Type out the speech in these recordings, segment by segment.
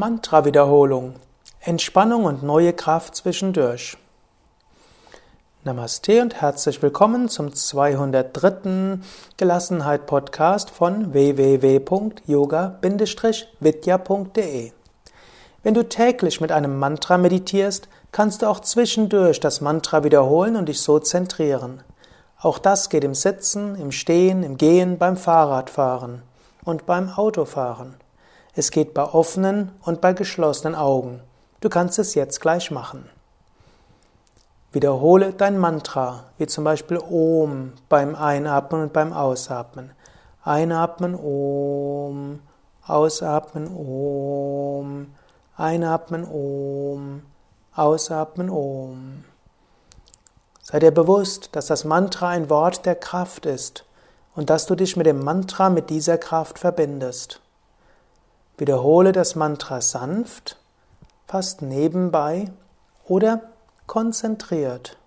Mantra-Wiederholung. Entspannung und neue Kraft zwischendurch. Namaste und herzlich willkommen zum 203. Gelassenheit-Podcast von www.yoga-vidya.de. Wenn du täglich mit einem Mantra meditierst, kannst du auch zwischendurch das Mantra wiederholen und dich so zentrieren. Auch das geht im Sitzen, im Stehen, im Gehen, beim Fahrradfahren und beim Autofahren. Es geht bei offenen und bei geschlossenen Augen. Du kannst es jetzt gleich machen. Wiederhole dein Mantra, wie zum Beispiel Om beim Einatmen und beim Ausatmen. Einatmen Om, Ausatmen Om, Einatmen Om, Ausatmen Om. Sei dir bewusst, dass das Mantra ein Wort der Kraft ist und dass du dich mit dem Mantra mit dieser Kraft verbindest. Wiederhole das Mantra sanft, fast nebenbei oder konzentriert.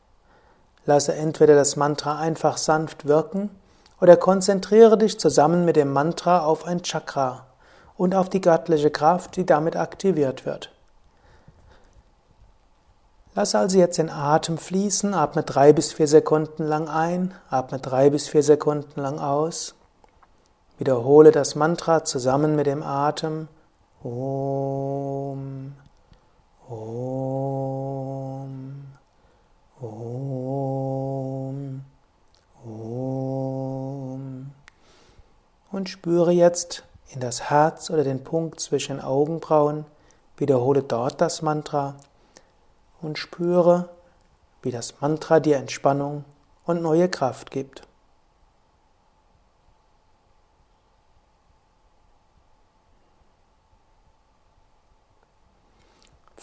Lasse entweder das Mantra einfach sanft wirken oder konzentriere dich zusammen mit dem Mantra auf ein Chakra und auf die göttliche Kraft, die damit aktiviert wird. Lasse also jetzt den Atem fließen, atme drei bis vier Sekunden lang ein, atme drei bis vier Sekunden lang aus. Wiederhole das Mantra zusammen mit dem Atem. Om, Om, Om, Om. Und spüre jetzt in das Herz oder den Punkt zwischen Augenbrauen. Wiederhole dort das Mantra und spüre, wie das Mantra dir Entspannung und neue Kraft gibt.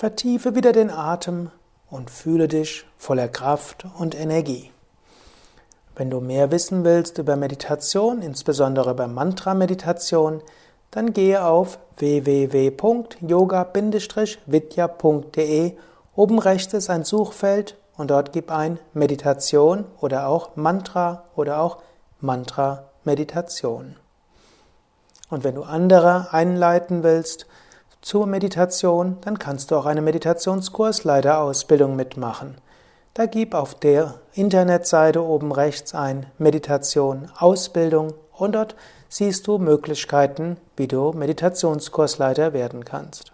Vertiefe wieder den Atem und fühle dich voller Kraft und Energie. Wenn du mehr wissen willst über Meditation, insbesondere über Mantra-Meditation, dann gehe auf www.yoga-vidya.de. Oben rechts ist ein Suchfeld und dort gib ein Meditation oder auch Mantra oder auch Mantra-Meditation. Und wenn du andere einleiten willst, zur Meditation, dann kannst du auch eine Meditationskursleiterausbildung mitmachen. Da gib auf der Internetseite oben rechts ein Meditation Ausbildung und dort siehst du Möglichkeiten, wie du Meditationskursleiter werden kannst.